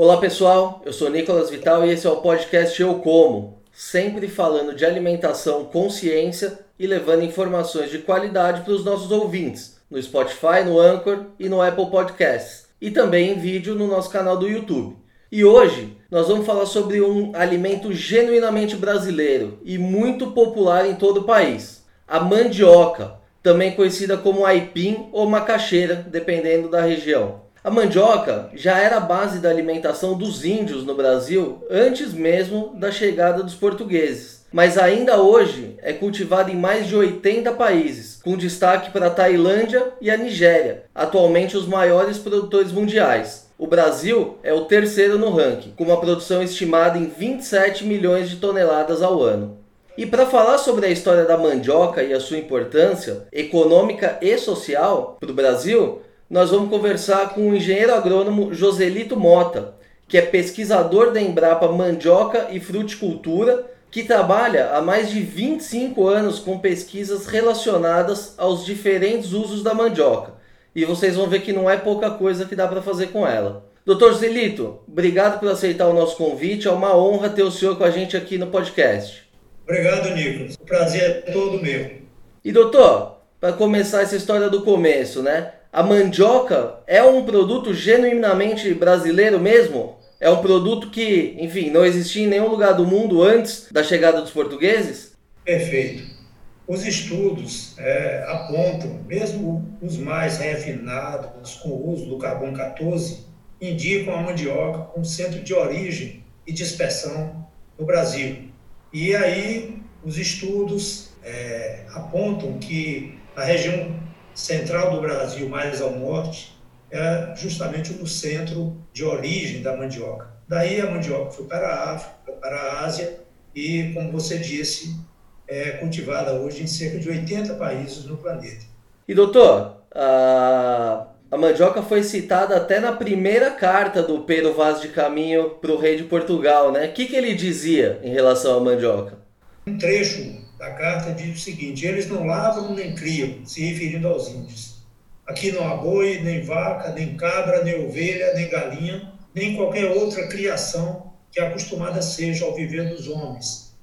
Olá pessoal, eu sou Nicolas Vital e esse é o podcast Eu Como, sempre falando de alimentação com ciência e levando informações de qualidade para os nossos ouvintes no Spotify, no Anchor e no Apple Podcasts, e também em vídeo no nosso canal do YouTube. E hoje nós vamos falar sobre um alimento genuinamente brasileiro e muito popular em todo o país: a mandioca, também conhecida como aipim ou macaxeira, dependendo da região. A mandioca já era a base da alimentação dos índios no Brasil antes mesmo da chegada dos portugueses, mas ainda hoje é cultivada em mais de 80 países, com destaque para a Tailândia e a Nigéria, atualmente os maiores produtores mundiais. O Brasil é o terceiro no ranking, com uma produção estimada em 27 milhões de toneladas ao ano. E para falar sobre a história da mandioca e a sua importância econômica e social para o Brasil, nós vamos conversar com o engenheiro agrônomo Joselito Mota, que é pesquisador da Embrapa Mandioca e Fruticultura, que trabalha há mais de 25 anos com pesquisas relacionadas aos diferentes usos da mandioca. E vocês vão ver que não é pouca coisa que dá para fazer com ela. Doutor Joselito, obrigado por aceitar o nosso convite. É uma honra ter o senhor com a gente aqui no podcast. Obrigado, Nicolas. O prazer é todo meu. E doutor, para começar essa história do começo, né? A mandioca é um produto genuinamente brasileiro mesmo? É um produto que, enfim, não existia em nenhum lugar do mundo antes da chegada dos portugueses? Perfeito. Os estudos é, apontam, mesmo os mais refinados, com o uso do carbono 14, indicam a mandioca como centro de origem e dispersão no Brasil. E aí os estudos é, apontam que a região central do Brasil, mais ao norte, é justamente no centro de origem da mandioca. Daí a mandioca foi para a África, para a Ásia e, como você disse, é cultivada hoje em cerca de 80 países no planeta. E doutor, a, a mandioca foi citada até na primeira carta do Pedro Vaz de Caminho para o rei de Portugal, né? O que, que ele dizia em relação à mandioca? Um trecho da carta diz o seguinte: eles não lavram nem criam, se referindo aos índios. Aqui não há boi, nem vaca, nem cabra, nem ovelha, nem galinha, nem qualquer outra criação que acostumada seja ao viver dos homens.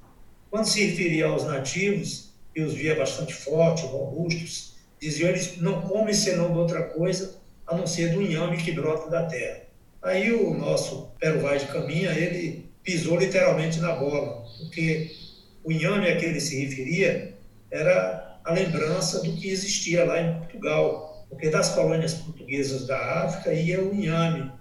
Quando se referia aos nativos, e os via bastante fortes, robustos, diziam eles não comem senão de outra coisa a não ser do inhame que brota da terra. Aí o nosso Vaz de Caminha, ele pisou literalmente na bola, porque o inhame a que ele se referia era a lembrança do que existia lá em Portugal, porque das colônias portuguesas da África ia o inhame,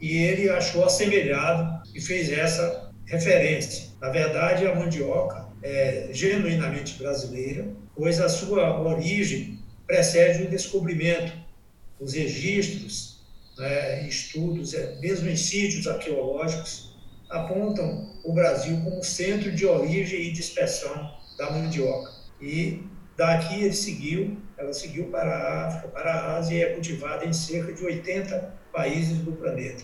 e ele achou assemelhado e fez essa referência. Na verdade, a mandioca é genuinamente brasileira, pois a sua origem precede o descobrimento. Os registros, né, estudos, é, mesmo em sítios arqueológicos, apontam o Brasil como centro de origem e dispersão da mandioca. E daqui ele seguiu, ela seguiu para a África, para a Ásia e é cultivada em cerca de 80 países do planeta.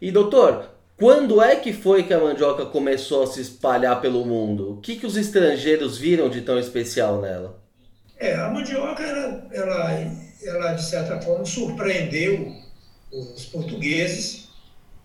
E doutor, quando é que foi que a mandioca começou a se espalhar pelo mundo? O que, que os estrangeiros viram de tão especial nela? É, a mandioca, ela, ela, ela de certa forma surpreendeu os portugueses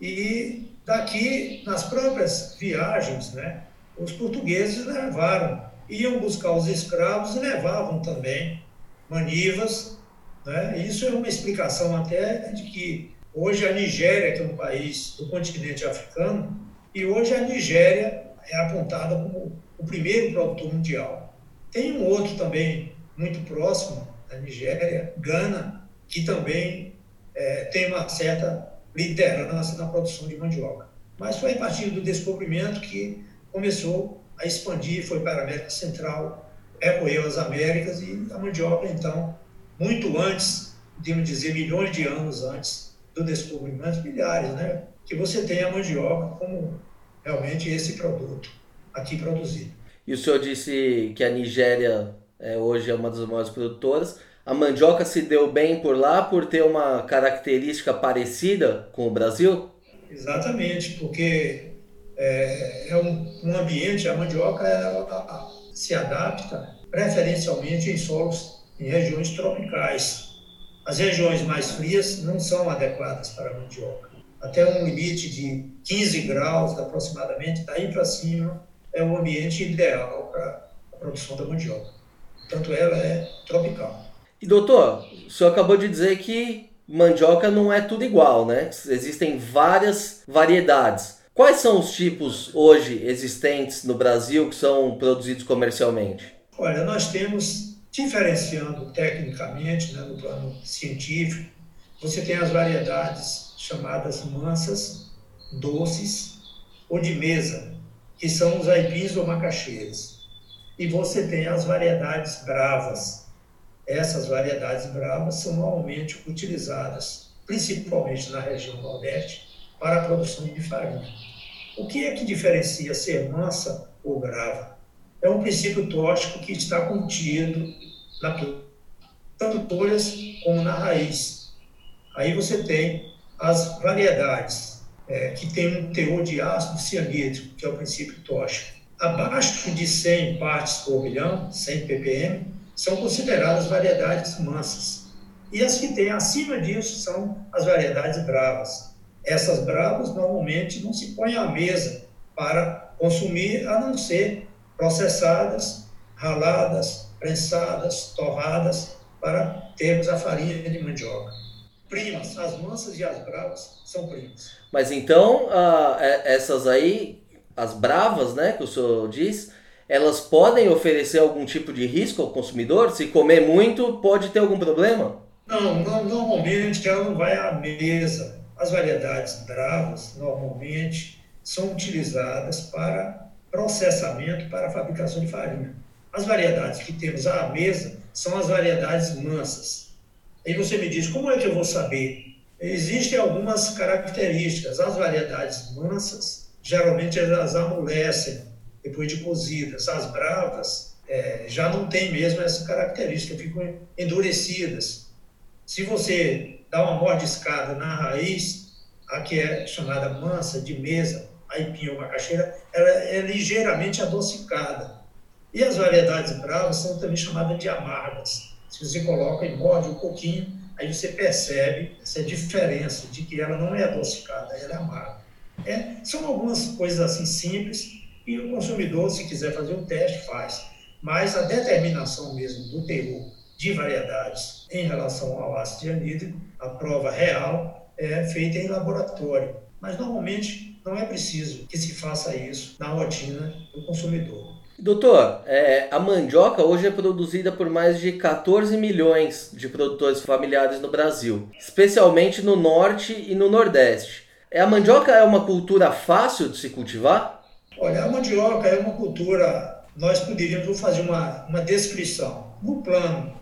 e Daqui, nas próprias viagens, né, os portugueses levaram, iam buscar os escravos e levavam também manivas. Né? Isso é uma explicação até de que hoje a Nigéria, que é um país do continente africano, e hoje a Nigéria é apontada como o primeiro produtor mundial. Tem um outro também muito próximo da Nigéria, Gana, que também é, tem uma certa liderança na produção de mandioca. Mas foi a partir do descobrimento que começou a expandir, foi para a América Central, percorreu as Américas e a mandioca, então, muito antes, podemos dizer milhões de anos antes do descobrimento, milhares, né? Que você tem a mandioca como realmente esse produto aqui produzido. E o senhor disse que a Nigéria é, hoje é uma das maiores produtoras a mandioca se deu bem por lá por ter uma característica parecida com o Brasil? Exatamente, porque é, é um, um, ambiente, a mandioca ela, se adapta preferencialmente em solos em regiões tropicais. As regiões mais frias não são adequadas para a mandioca. até um limite de 15 graus aproximadamente, daí para cima é o ambiente ideal para a produção da mandioca. Portanto, ela é tropical. E doutor, o senhor acabou de dizer que mandioca não é tudo igual, né? Existem várias variedades. Quais são os tipos hoje existentes no Brasil que são produzidos comercialmente? Olha, nós temos, diferenciando tecnicamente, né, no plano científico, você tem as variedades chamadas mansas, doces ou de mesa, que são os aipins ou macaxeiras. E você tem as variedades bravas. Essas variedades bravas são normalmente utilizadas, principalmente na região Nordeste, para a produção de farinha. O que é que diferencia ser mansa ou brava? É um princípio tóxico que está contido na tanto folhas como na raiz. Aí você tem as variedades é, que têm um teor de ácido cianídrico, que é o princípio tóxico. Abaixo de 100 partes por milhão, 100 ppm, são consideradas variedades mansas. E as que têm acima disso são as variedades bravas. Essas bravas normalmente não se põem à mesa para consumir, a não ser processadas, raladas, prensadas, torradas, para termos a farinha de mandioca. Primas, as mansas e as bravas são primas. Mas então, uh, essas aí, as bravas, né, que o senhor diz, elas podem oferecer algum tipo de risco ao consumidor? Se comer muito, pode ter algum problema? Não, não normalmente ela não vai à mesa as variedades bravas, normalmente, são utilizadas para processamento para fabricação de farinha. As variedades que temos à mesa são as variedades mansas. Aí você me diz, como é que eu vou saber? Existem algumas características. As variedades mansas, geralmente elas amolecem depois de cozidas. As bravas é, já não têm mesmo essa característica, ficam endurecidas. Se você dá uma mordiscada na raiz, a que é chamada mansa, de mesa, aipim ou macaxeira, ela é ligeiramente adocicada. E as variedades bravas são também chamadas de amargas. Se você coloca e morde um pouquinho, aí você percebe essa diferença de que ela não é adocicada, ela é amarga. É, são algumas coisas assim simples e o consumidor, se quiser fazer o teste, faz. Mas a determinação mesmo do teor de variedades em relação ao ácido cianídrico, a prova real é feita em laboratório. Mas normalmente não é preciso que se faça isso na rotina do consumidor. Doutor, é, a mandioca hoje é produzida por mais de 14 milhões de produtores familiares no Brasil, especialmente no norte e no nordeste. É, a mandioca é uma cultura fácil de se cultivar? Olha, a mandioca é uma cultura, nós poderíamos fazer uma, uma descrição. No plano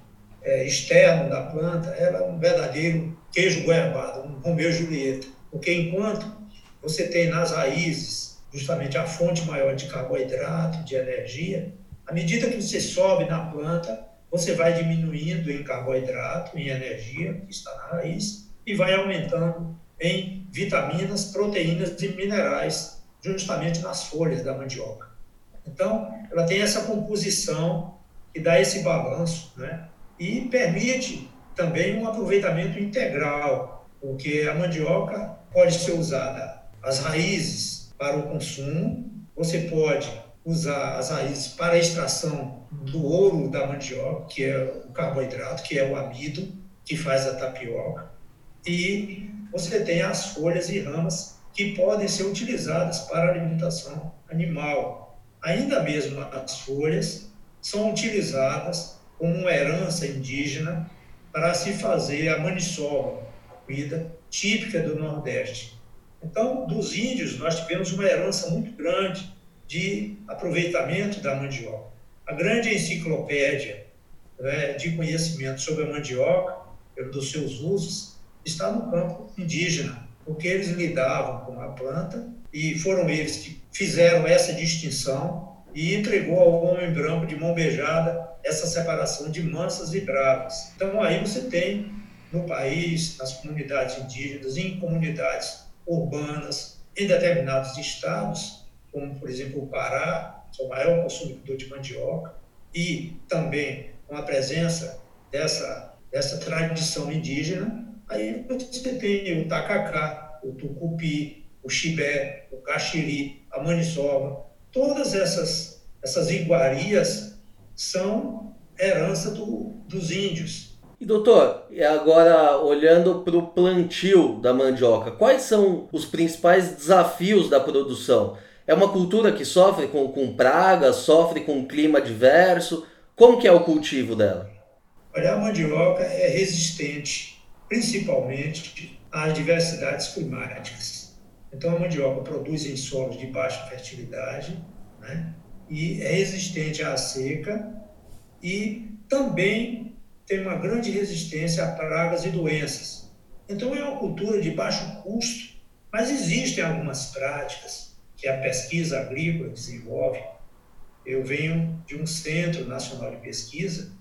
é, externo da planta, ela é um verdadeiro queijo goiabado, um Romeu Julieta. Porque enquanto você tem nas raízes justamente a fonte maior de carboidrato, de energia, à medida que você sobe na planta, você vai diminuindo em carboidrato, em energia, que está na raiz, e vai aumentando em vitaminas, proteínas e minerais, justamente nas folhas da mandioca. Então, ela tem essa composição que dá esse balanço, né? e permite também um aproveitamento integral, porque a mandioca pode ser usada as raízes para o consumo, você pode usar as raízes para a extração do ouro da mandioca, que é o carboidrato, que é o amido, que faz a tapioca, e você tem as folhas e ramas que podem ser utilizadas para alimentação animal. Ainda mesmo as folhas são utilizadas como uma herança indígena para se fazer a maniçoba, a comida típica do Nordeste. Então, dos índios, nós tivemos uma herança muito grande de aproveitamento da mandioca. A grande enciclopédia né, de conhecimento sobre a mandioca, dos seus usos, está no campo indígena, porque eles lidavam com a planta e foram eles que fizeram essa distinção e entregou ao homem branco de mão beijada essa separação de mansas e bravas. Então aí você tem no país, nas comunidades indígenas, em comunidades urbanas, em determinados estados, como por exemplo o Pará, que é o maior consumidor de mandioca, e também com a presença dessa, dessa tradição indígena, aí você tem o tacacá, o tucupi, o chibé, o caxiri, a maniçoba, todas essas, essas iguarias são herança do, dos índios. E doutor, agora olhando para o plantio da mandioca, quais são os principais desafios da produção? É uma cultura que sofre com, com pragas, sofre com clima diverso? Como que é o cultivo dela? Olha, a mandioca é resistente, principalmente às diversidades climáticas. Então, a mandioca produz em solos de baixa fertilidade, né? e é resistente à seca e também tem uma grande resistência a pragas e doenças. Então, é uma cultura de baixo custo, mas existem algumas práticas que a pesquisa agrícola desenvolve. Eu venho de um centro nacional de pesquisa,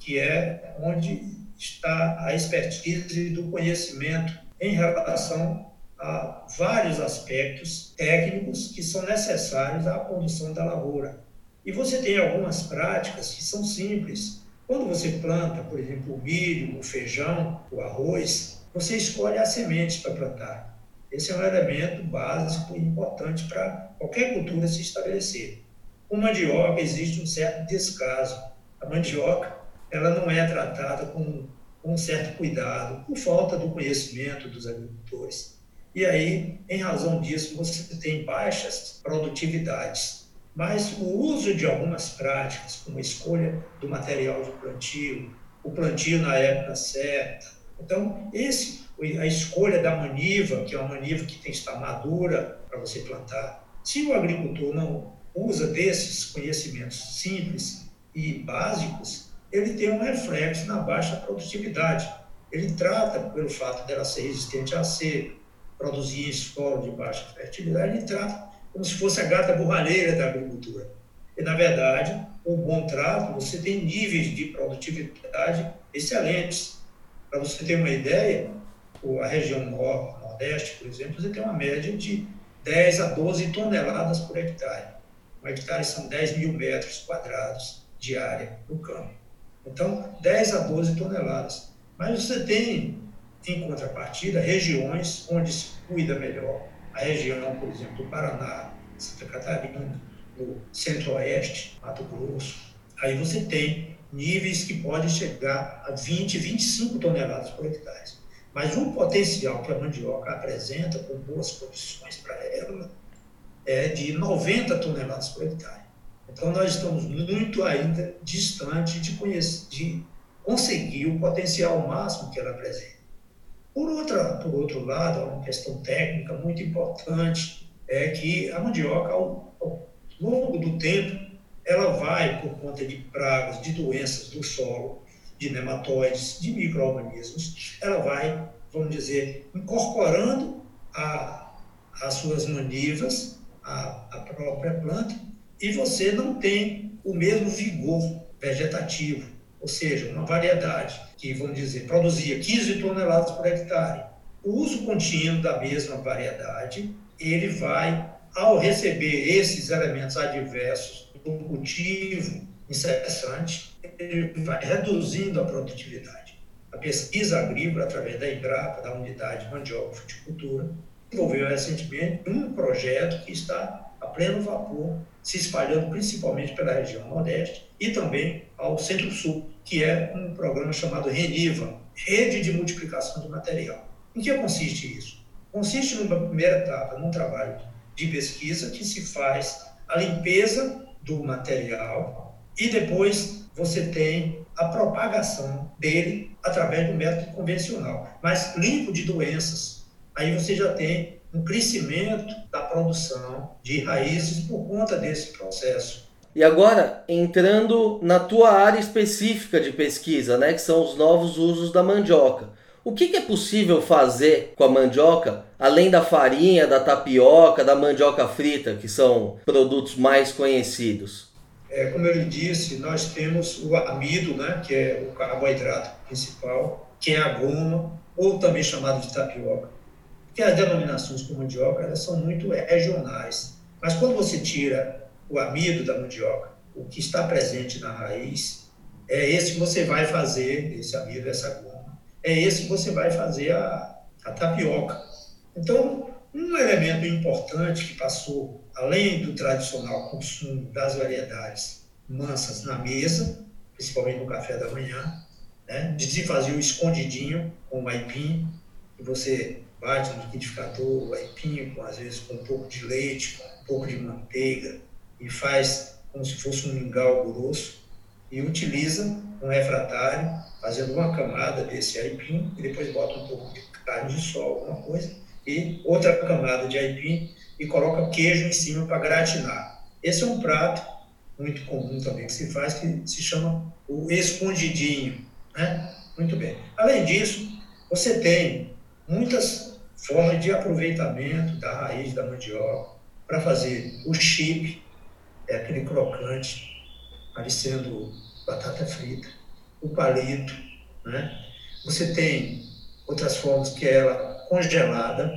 que é onde está a expertise do conhecimento em relação a vários aspectos técnicos que são necessários à condução da lavoura. E você tem algumas práticas que são simples. Quando você planta, por exemplo, o milho, o feijão, o arroz, você escolhe as sementes para plantar. Esse é um elemento básico e importante para qualquer cultura se estabelecer. Com mandioca existe um certo descaso. A mandioca ela não é tratada com, com um certo cuidado, por falta do conhecimento dos agricultores. E aí, em razão disso, você tem baixas produtividades. Mas o uso de algumas práticas, como a escolha do material de plantio, o plantio na época certa. Então, esse, a escolha da maniva, que é uma maniva que tem que estar madura para você plantar. Se o agricultor não usa desses conhecimentos simples e básicos, ele tem um reflexo na baixa produtividade. Ele trata, pelo fato dela ser resistente à seca, produzir em solo de baixa fertilidade, ele trata como se fosse a gata borralheira da agricultura. E, na verdade, com um bom trato, você tem níveis de produtividade excelentes. Para você ter uma ideia, a região nordeste, por exemplo, você tem uma média de 10 a 12 toneladas por hectare. Um hectare são 10 mil metros quadrados de área no campo. Então, 10 a 12 toneladas. Mas você tem em contrapartida, regiões onde se cuida melhor. A região, por exemplo, do Paraná, Santa Catarina, no Centro-Oeste, Mato Grosso. Aí você tem níveis que podem chegar a 20, 25 toneladas por hectare. Mas o potencial que a mandioca apresenta, com boas condições para ela, é de 90 toneladas por hectare. Então, nós estamos muito ainda distante de, conhecer, de conseguir o potencial máximo que ela apresenta. Por, outra, por outro lado, uma questão técnica muito importante é que a mandioca, ao, ao longo do tempo, ela vai, por conta de pragas, de doenças do solo, de nematóides, de micro-organismos, ela vai, vamos dizer, incorporando a, as suas manivas, a, a própria planta, e você não tem o mesmo vigor vegetativo ou seja, uma variedade que, vamos dizer, produzia 15 toneladas por hectare. O uso contínuo da mesma variedade, ele vai, ao receber esses elementos adversos do cultivo incessante, ele vai reduzindo a produtividade. A pesquisa agrícola, através da Embrapa, da Unidade Mandioca Fruticultura, desenvolveu recentemente um projeto que está a pleno vapor, se espalhando principalmente pela região Nordeste e também ao Centro-Sul, que é um programa chamado RENIVA, Rede de Multiplicação de Material. Em que consiste isso? Consiste, numa primeira etapa, num trabalho de pesquisa que se faz a limpeza do material e depois você tem a propagação dele através do método convencional, mas limpo de doenças. Aí você já tem um crescimento da produção de raízes por conta desse processo e agora, entrando na tua área específica de pesquisa, né, que são os novos usos da mandioca. O que, que é possível fazer com a mandioca, além da farinha, da tapioca, da mandioca frita, que são produtos mais conhecidos? É, como eu lhe disse, nós temos o amido, né, que é o carboidrato principal, que é a goma, ou também chamado de tapioca. Porque as denominações com mandioca elas são muito regionais. Mas quando você tira o amido da mandioca, o que está presente na raiz, é esse que você vai fazer, esse amido, essa goma, é esse que você vai fazer a, a tapioca. Então, um elemento importante que passou, além do tradicional consumo das variedades mansas na mesa, principalmente no café da manhã, né, de se fazer o escondidinho com o aipim, que você bate no liquidificador, o aipim, às vezes com um pouco de leite, com um pouco de manteiga, e faz como se fosse um mingau grosso, e utiliza um refratário, fazendo uma camada desse aipim, e depois bota um pouco de carne de sol, alguma coisa, e outra camada de aipim, e coloca queijo em cima para gratinar. Esse é um prato muito comum também que se faz, que se chama o escondidinho. Né? Muito bem. Além disso, você tem muitas formas de aproveitamento da raiz da mandioca para fazer o chip, é aquele crocante, parecendo batata frita, o palito, né? Você tem outras formas que é ela congelada,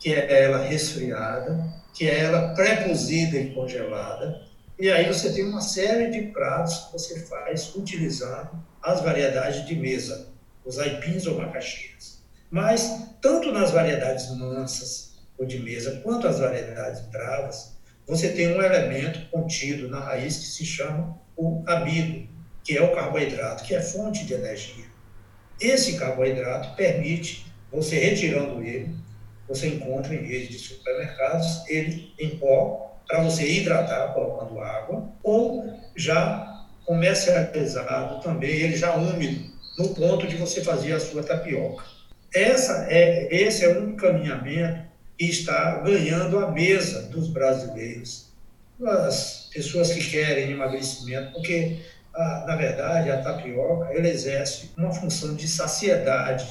que é ela resfriada, que é ela pré-cozida e congelada. E aí você tem uma série de pratos que você faz utilizando as variedades de mesa, os aipins ou macaxias. Mas, tanto nas variedades mansas ou de mesa, quanto as variedades bravas, você tem um elemento contido na raiz que se chama o amido, que é o carboidrato, que é fonte de energia. Esse carboidrato permite você retirando ele, você encontra em rede de supermercados ele em pó para você hidratar colocando água ou já comercializado também ele já úmido no ponto de você fazer a sua tapioca. Essa é esse é um encaminhamento que está ganhando a mesa dos brasileiros, as pessoas que querem emagrecimento, porque a, na verdade, a tapioca ela exerce uma função de saciedade.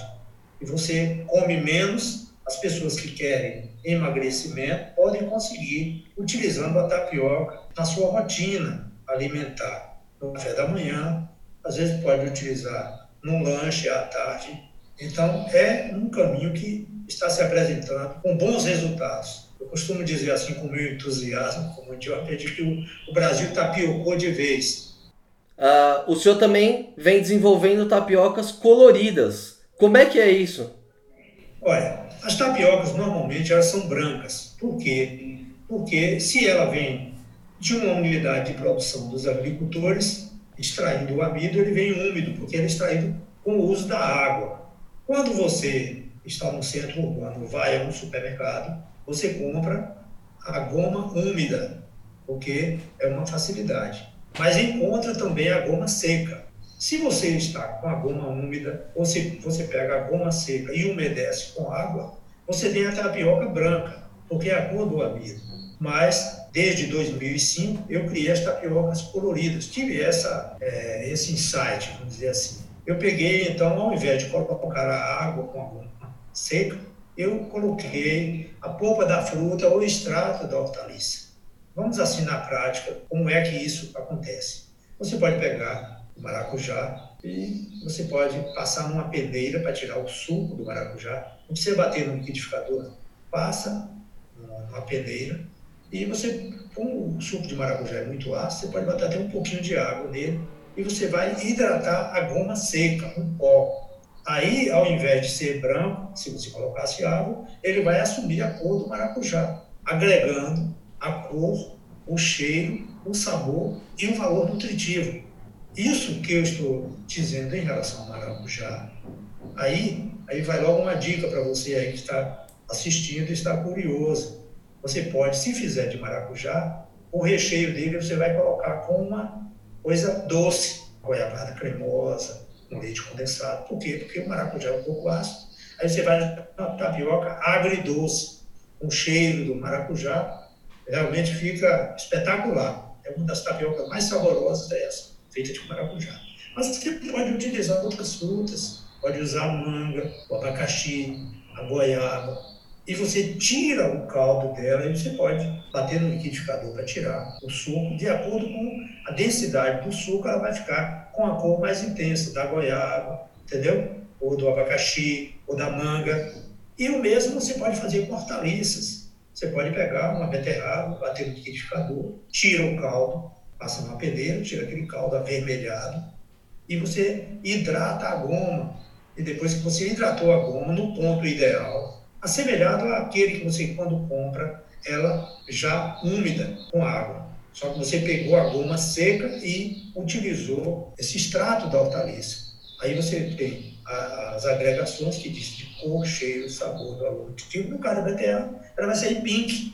E você come menos, as pessoas que querem emagrecimento podem conseguir utilizando a tapioca na sua rotina alimentar. No café da manhã, às vezes pode utilizar no lanche à tarde. Então, é um caminho que está se apresentando com bons resultados. Eu costumo dizer assim, com meu entusiasmo, como eu acredito que o, Brasil tapiocou de vez Uh, o senhor também vem desenvolvendo tapiocas coloridas. Como é que é isso? Olha, as tapiocas normalmente elas são brancas. Por quê? Porque se ela vem de uma unidade de produção dos agricultores, extraindo o amido, ele vem úmido, porque ele é extraído com o uso da água. Quando você está no centro urbano, vai a um supermercado, você compra a goma úmida, porque é uma facilidade mas encontra também a goma seca. Se você está com a goma úmida, ou se você pega a goma seca e umedece com água, você tem a tapioca branca, porque é a cor do amido. Mas, desde 2005, eu criei as tapiocas coloridas. Tive essa, é, esse insight, vamos dizer assim. Eu peguei, então, ao invés de colocar a água com a goma seca, eu coloquei a polpa da fruta ou extrato da hortaliça. Vamos assim na prática como é que isso acontece. Você pode pegar o maracujá e você pode passar numa peneira para tirar o suco do maracujá. Não precisa bater no liquidificador, passa numa peneira e você, como o suco de maracujá é muito ácido, você pode botar até um pouquinho de água nele e você vai hidratar a goma seca, um pó. Aí, ao invés de ser branco, se você colocasse água, ele vai assumir a cor do maracujá, agregando a cor, o cheiro, o sabor e o valor nutritivo. Isso que eu estou dizendo em relação ao maracujá. Aí, aí vai logo uma dica para você aí que está assistindo e está curioso. Você pode, se fizer de maracujá, o recheio dele você vai colocar com uma coisa doce, goiabada cremosa, um leite condensado. Por quê? Porque o maracujá é um pouco ácido. Aí você vai na tapioca agridoce, com cheiro do maracujá realmente fica espetacular. É uma das tapiocas mais saborosas é essa, feita de maracujá. Mas você pode utilizar outras frutas, pode usar manga, o abacaxi, a goiaba, e você tira o caldo dela e você pode bater no liquidificador para tirar o suco. De acordo com a densidade do suco, ela vai ficar com a cor mais intensa da goiaba, entendeu? Ou do abacaxi, ou da manga. E o mesmo você pode fazer com hortaliças. Você pode pegar uma beterraba, bater no liquidificador, tira o caldo, passa numa peneira, tira aquele caldo avermelhado e você hidrata a goma. E depois que você hidratou a goma no ponto ideal, assemelhado àquele que você, quando compra, ela já úmida com água. Só que você pegou a goma seca e utilizou esse extrato da hortaliça. Aí você tem as agregações que diz de cor, cheiro, sabor, valor. Tipo, no caso da BTA, ela vai sair pink.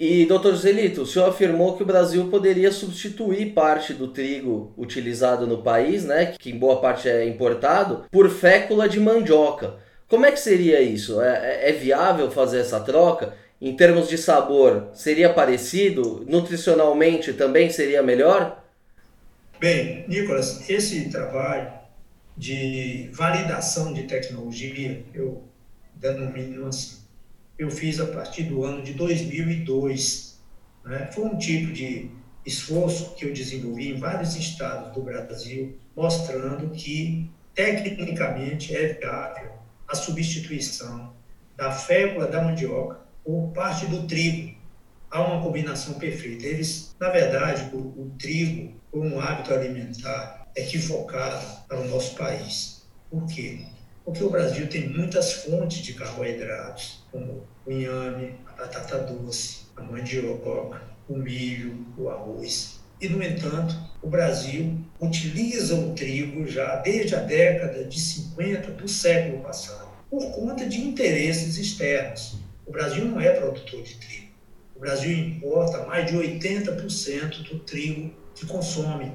E, doutor Zelito, o senhor afirmou que o Brasil poderia substituir parte do trigo utilizado no país, né, que em boa parte é importado, por fécula de mandioca. Como é que seria isso? É, é, é viável fazer essa troca? Em termos de sabor, seria parecido? Nutricionalmente também seria melhor? Bem, Nicolas, esse trabalho de validação de tecnologia, eu denomino assim, eu fiz a partir do ano de 2002. Né? Foi um tipo de esforço que eu desenvolvi em vários estados do Brasil, mostrando que tecnicamente é viável a substituição da fécula da mandioca por parte do trigo. Há uma combinação perfeita. Eles, na verdade, o, o trigo, como um hábito alimentar equivocado para o nosso país. Por quê? Porque o Brasil tem muitas fontes de carboidratos, como o inhame, a batata doce, a mandioca, o milho, o arroz. E, no entanto, o Brasil utiliza o trigo já desde a década de 50 do século passado, por conta de interesses externos. O Brasil não é produtor de trigo. O Brasil importa mais de 80% do trigo que consome.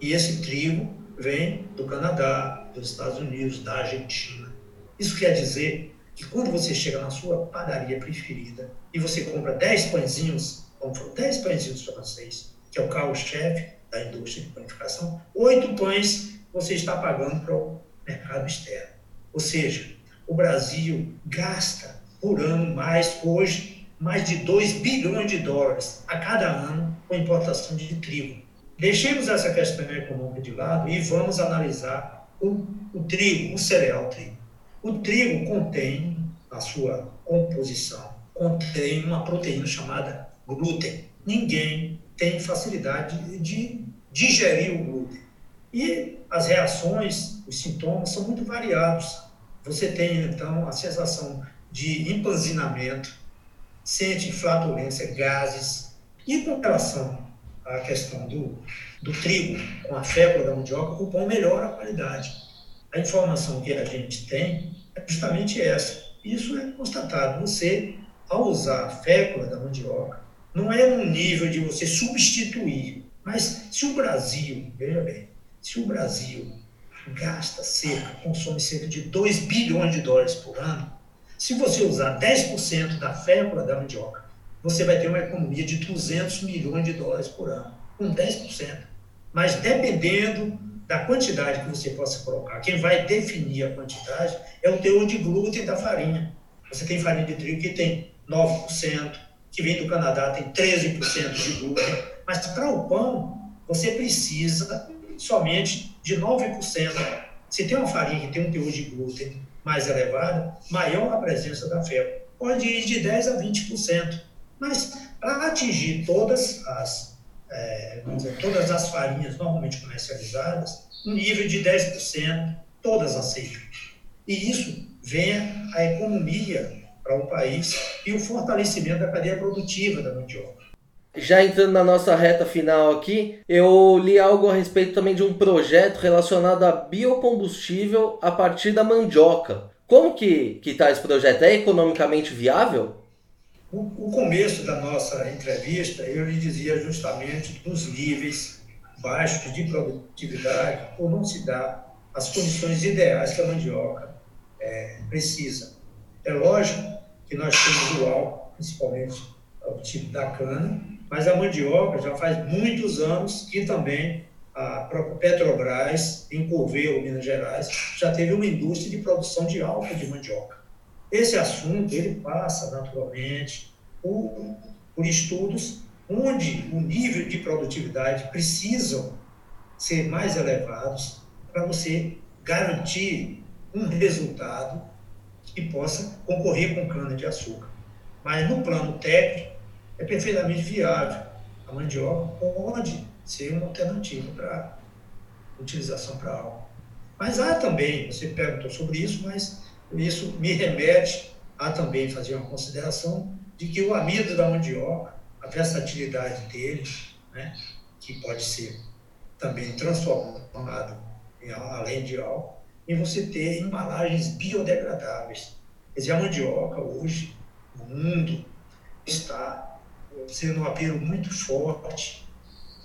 E esse trigo vem do Canadá, dos Estados Unidos, da Argentina. Isso quer dizer que quando você chega na sua padaria preferida e você compra 10 pãezinhos, como foram 10 pãezinhos francês, que é o carro-chefe da indústria de panificação, oito pães você está pagando para o mercado externo. Ou seja, o Brasil gasta por ano mais, hoje, mais de 2 bilhões de dólares a cada ano com importação de trigo. Deixemos essa questão econômica de lado e vamos analisar o, o trigo, o cereal trigo. O trigo contém, na sua composição, contém uma proteína chamada glúten. Ninguém tem facilidade de digerir o glúten. E as reações, os sintomas são muito variados. Você tem, então, a sensação de empanzinamento, sente flatulência, gases. E com relação a questão do, do trigo com a fécula da mandioca, o pão melhora a qualidade. A informação que a gente tem é justamente essa. Isso é constatado. Você, ao usar a fécula da mandioca, não é no nível de você substituir, mas se o Brasil, veja bem, se o Brasil gasta cerca, consome cerca de 2 bilhões de dólares por ano, se você usar 10% da fécula da mandioca você vai ter uma economia de 200 milhões de dólares por ano, com 10%. Mas dependendo da quantidade que você possa colocar, quem vai definir a quantidade é o teor de glúten da farinha. Você tem farinha de trigo que tem 9%, que vem do Canadá tem 13% de glúten, mas para o pão você precisa somente de 9%. Se tem uma farinha que tem um teor de glúten mais elevado, maior a presença da fécula. Pode ir de 10% a 20%. Mas para atingir todas as, é, dizer, todas as farinhas normalmente comercializadas, um nível de 10%, todas aceitam. E isso vem a economia para o país e o fortalecimento da cadeia produtiva da mandioca. Já entrando na nossa reta final aqui, eu li algo a respeito também de um projeto relacionado a biocombustível a partir da mandioca. Como que está esse projeto? É economicamente viável? O, o começo da nossa entrevista, eu lhe dizia justamente dos níveis baixos de produtividade, por não se dar as condições ideais que a mandioca é, precisa. É lógico que nós temos álcool, principalmente o tipo da cana, mas a mandioca já faz muitos anos que também a própria Petrobras, em Corveio, Minas Gerais, já teve uma indústria de produção de álcool de mandioca. Esse assunto ele passa naturalmente por, por estudos onde o nível de produtividade precisam ser mais elevados para você garantir um resultado que possa concorrer com cana de açúcar. Mas no plano técnico é perfeitamente viável. A mandioca pode ser uma alternativa para utilização para álcool. Mas há também, você perguntou sobre isso, mas isso me remete há também fazer uma consideração de que o amido da mandioca, a versatilidade dele, né, que pode ser também transformado em, além de álcool, e você ter embalagens biodegradáveis. Quer dizer, a mandioca hoje, no mundo, está sendo um apelo muito forte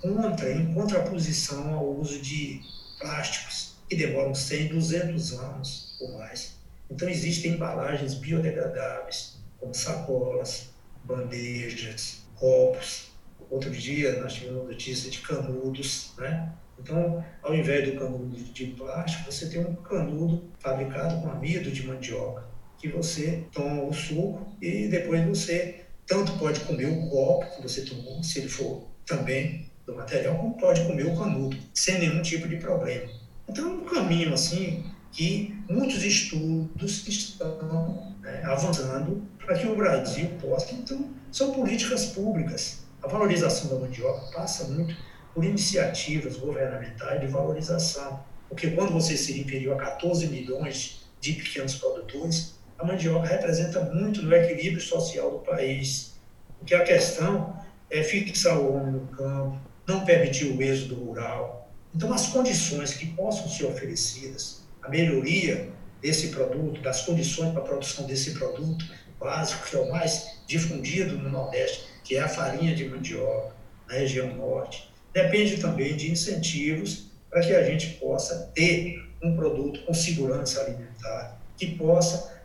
contra, em contraposição ao uso de plásticos, que demoram 100, 200 anos ou mais. Então, existem embalagens biodegradáveis, como sacolas, bandejas, copos. Outro dia, nós tivemos notícia de canudos, né? Então, ao invés do canudo de plástico, você tem um canudo fabricado com amido de mandioca, que você toma o suco e depois você tanto pode comer o copo que você tomou, se ele for também do material, como pode comer o canudo, sem nenhum tipo de problema. Então, é um caminho assim que muitos estudos estão né, avançando para que o Brasil possa. Então, são políticas públicas. A valorização da mandioca passa muito por iniciativas governamentais de valorização. Porque quando você se referiu a 14 milhões de pequenos produtores, a mandioca representa muito no equilíbrio social do país. Porque a questão é fixar o homem no campo, não permitir o êxodo rural. Então, as condições que possam ser oferecidas, a melhoria desse produto, das condições para a produção desse produto básico, que é o mais difundido no Nordeste, que é a farinha de mandioca, na região norte, depende também de incentivos para que a gente possa ter um produto com segurança alimentar, que possa,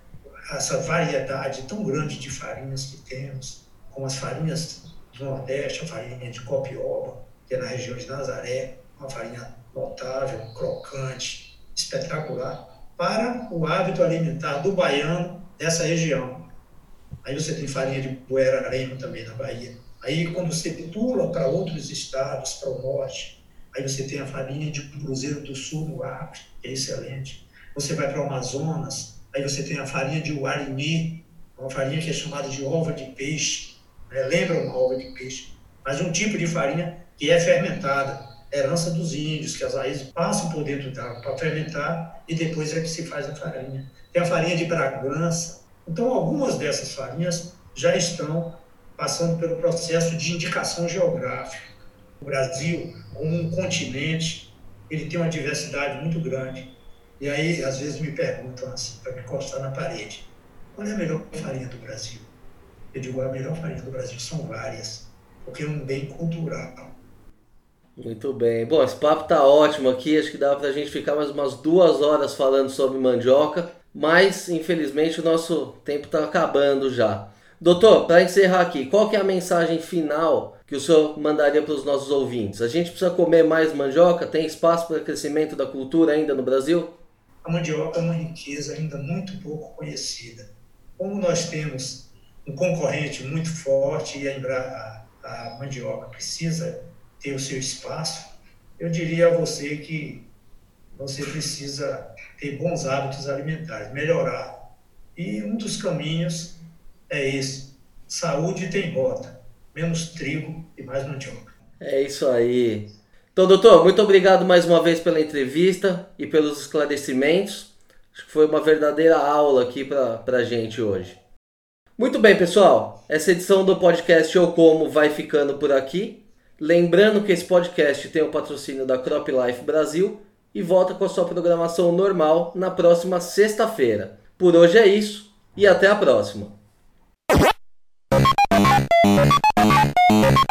essa variedade tão grande de farinhas que temos, como as farinhas do Nordeste, a farinha de copioba, que é na região de Nazaré, uma farinha notável, crocante, espetacular, para o hábito alimentar do baiano dessa região. Aí você tem farinha de Buerarema também na Bahia, Aí, quando você pula para outros estados, para o norte, aí você tem a farinha de Cruzeiro do Sul, no Acre, que é excelente. Você vai para o Amazonas, aí você tem a farinha de Uarini, uma farinha que é chamada de ova de peixe. Né? Lembra uma ova de peixe? Mas um tipo de farinha que é fermentada, herança dos índios, que as raízes passam por dentro d'água para fermentar e depois é que se faz a farinha. Tem a farinha de Bragança. Então, algumas dessas farinhas já estão passando pelo processo de indicação geográfica. O Brasil, como um continente, ele tem uma diversidade muito grande. E aí, às vezes, me perguntam assim, para me encostar na parede, qual é a melhor farinha do Brasil? Eu digo, a melhor farinha do Brasil são várias, porque é um bem cultural. Muito bem. Bom, esse papo tá ótimo aqui. Acho que dá para a gente ficar mais umas duas horas falando sobre mandioca, mas infelizmente o nosso tempo está acabando já. Doutor, para encerrar aqui, qual que é a mensagem final que o senhor mandaria para os nossos ouvintes? A gente precisa comer mais mandioca? Tem espaço para crescimento da cultura ainda no Brasil? A mandioca é uma riqueza ainda muito pouco conhecida. Como nós temos um concorrente muito forte e a, a, mandioca precisa ter o seu espaço, eu diria a você que você precisa ter bons hábitos alimentares, melhorar. E um dos caminhos é esse. Saúde tem rota. Menos trigo e mais mandioca. É isso aí. Então, doutor, muito obrigado mais uma vez pela entrevista e pelos esclarecimentos. Acho que foi uma verdadeira aula aqui para a gente hoje. Muito bem, pessoal. Essa edição do podcast Eu Como vai ficando por aqui. Lembrando que esse podcast tem o patrocínio da Crop Life Brasil e volta com a sua programação normal na próxima sexta-feira. Por hoje é isso e até a próxima. Thank you.